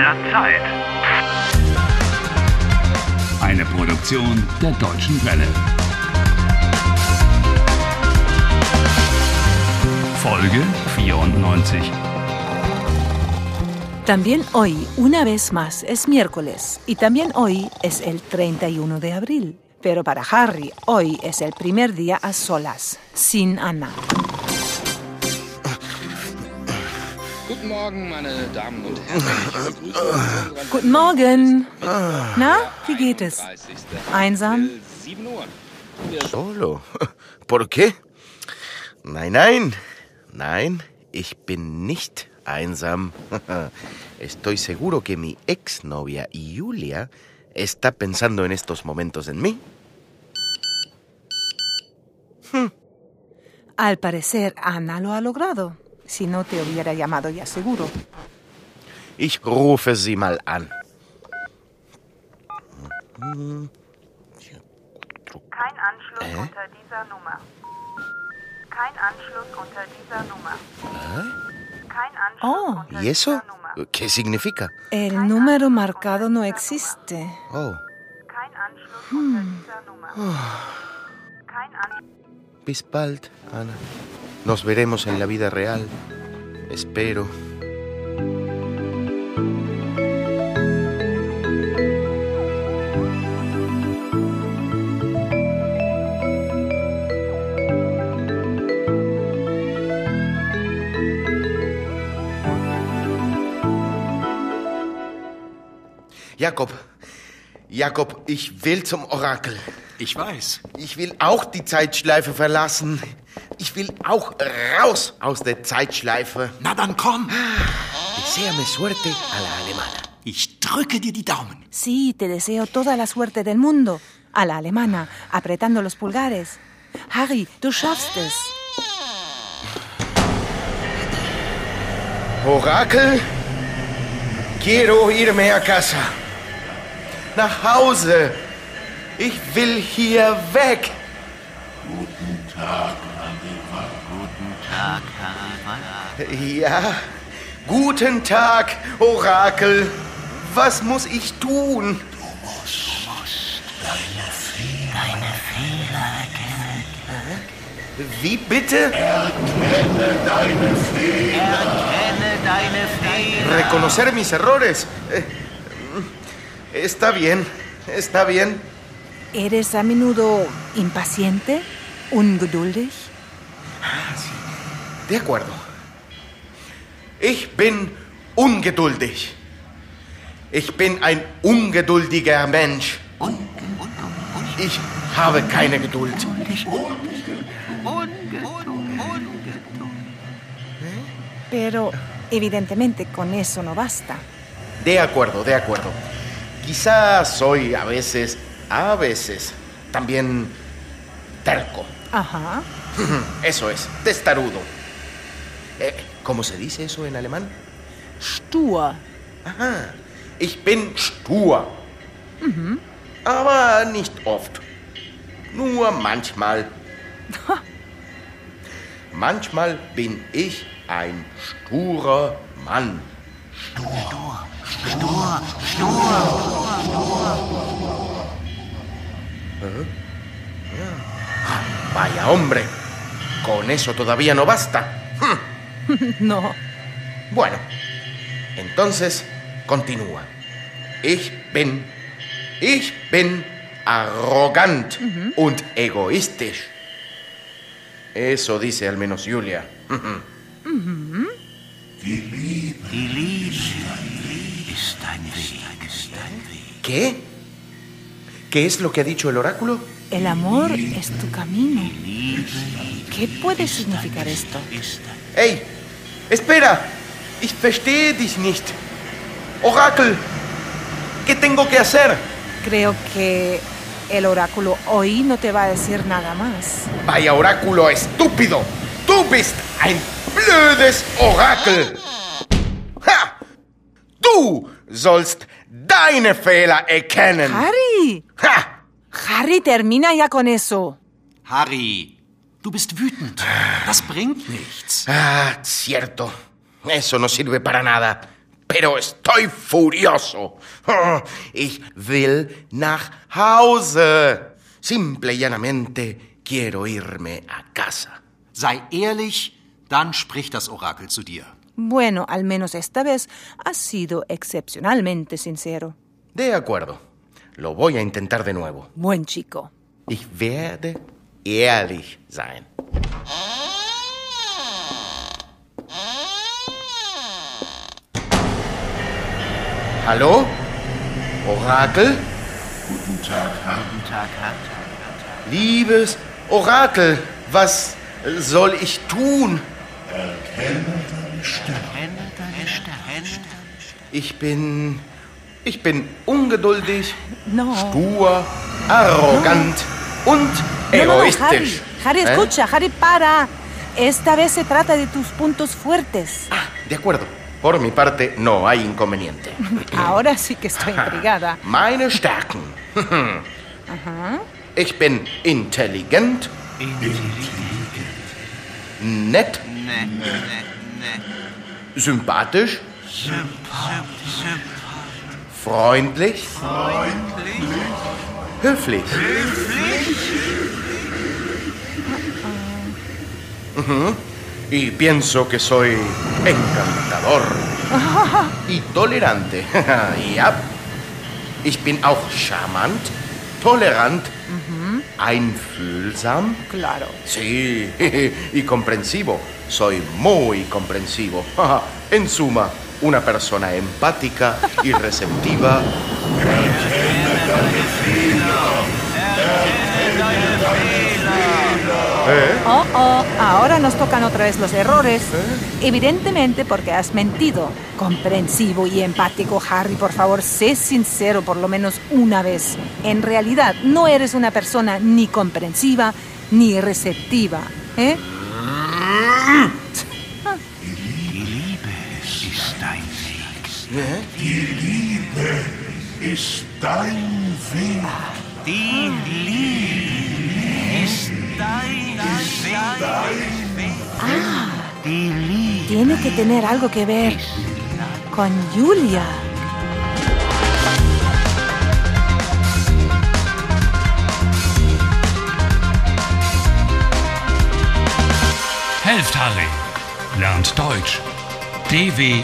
der Zeit. Eine Produktion der Deutschen Welle. Folge 94. También hoy, una vez más, es miércoles y también hoy es el 31 de abril. Pero para Harry, hoy es el primer día a solas, sin Anna. Guten Morgen, meine Damen und Herren. Guten Morgen. Na, wie geht es? 30. Einsam? 7 Uhr. Solo. ¿Por qué? Nein, nein. Nein, ich bin nicht einsam. Estoy seguro que mi exnovia Julia está pensando en estos momentos en mí. Al parecer, Ana lo ha logrado. Si no, te hubiera llamado ya seguro. Ich rufe sie mal an. Kein Anschluss unter dieser Nummer. Kein Anschluss unter dieser Nummer. Kein Anschluss Oh. unter ¿Y eso? dieser Nummer. ¿Qué significa? El número marcado no existe. Oh, Kein Anschluss unter dieser Nummer. Kein Anschluss. bis bald, Ana. Nos veremos en la vida real. Espero. Jakob, Jakob, ich will zum Orakel. Ich weiß. Ich will auch die Zeitschleife verlassen. Ich will auch raus aus der Zeitschleife. Na dann komm. Deseame suerte a la alemana. Ich drücke dir die Daumen. Sí, te deseo toda la suerte del mundo. A la alemana, apretando los pulgares. Harry, du schaffst es. Orakel, quiero irme a casa nach Hause. Ich will hier weg. Guten Tag, Anima. Guten Tag, Anima. Ja, guten Tag, Orakel. Was muss ich tun? Du musst, du musst deine, Fehler deine Fehler erkennen. Wie bitte? Erkenne deine Fehler. Erkenne deine Fehler. Reconocer mis errores. Eh, Está bien, está bien. ¿Eres a menudo impaciente? ¿Ungeduldig? De acuerdo. Ich bin ungeduldig. Ich bin ein ungeduldiger Mensch. Ich habe keine Geduld. Pero evidentemente con eso no basta. De acuerdo, de acuerdo. Quizás soy a veces, a veces, también terco. Ajá. Eso es, testarudo. Eh, ¿Cómo se dice eso en alemán? Stur. Aha. Ich bin stur. Aber nicht oft. Nur manchmal. manchmal bin ich ein sturer Mann. Stur, stur, stur. Vaya hombre, con eso todavía no basta. No. Bueno, entonces continúa. Ich bin, ich bin arrogant und egoistisch. Eso dice al menos Julia. ¿Qué? ¿Qué es lo que ha dicho el oráculo? El amor es tu camino. ¿Qué puede significar esto? ¡Ey! ¡Espera! Ich verstehe dich nicht. Orakel, ¿qué tengo que hacer? Creo que el oráculo hoy no te va a decir nada más. Vaya oráculo estúpido. Du bist ein blödes Orakel. Ha! Du sollst deine Fehler erkennen. Harry, Ha! Harry, termina ya con eso. Harry, du bist wütend. Das bringt nichts. Ah, cierto. Eso no sirve para nada. pero estoy furioso. Oh, Ich will nach Hause. Simple y llanamente quiero irme a casa. Sei ehrlich, dann spricht das Orakel zu dir. Bueno, al menos esta vez has sido excepcionalmente sincero. De acuerdo. Lo voy a intentar de nuevo. Buen chico. Ich werde ehrlich sein. Hallo? Orakel? Guten Tag, Herr. Liebes Orakel, was soll ich tun? Erkenne Ich bin. Ich bin ungeduldig, No. stur, arrogant und No, no, no, Harry. egoistisch. Harry, ¿Eh? escucha, Harry, para. Esta vez se trata de tus puntos fuertes. Ah, de acuerdo. Por mi parte, no hay inconveniente. Ahora sí que estoy intrigada. Meine Stärken. Ich bin intelligent, nett, sympathisch, freundlich, höflich. Ujú. Y pienso que soy encantador y tolerante. ja. Ich bin auch charmant, tolerant, einfühlsam. Claro. Sí, y comprensivo. Soy muy comprensivo. En suma, una persona empática y receptiva. Oh, oh, ahora nos tocan otra vez los errores. Evidentemente porque has mentido. Comprensivo y empático, Harry, por favor, sé sincero por lo menos una vez. En realidad, no eres una persona ni comprensiva ni receptiva. ¿Eh? Die Liebe ist dein Weg. Tiene que tener algo que ver con Julia. Helft Harry. Lernt Deutsch. dw.com/harry.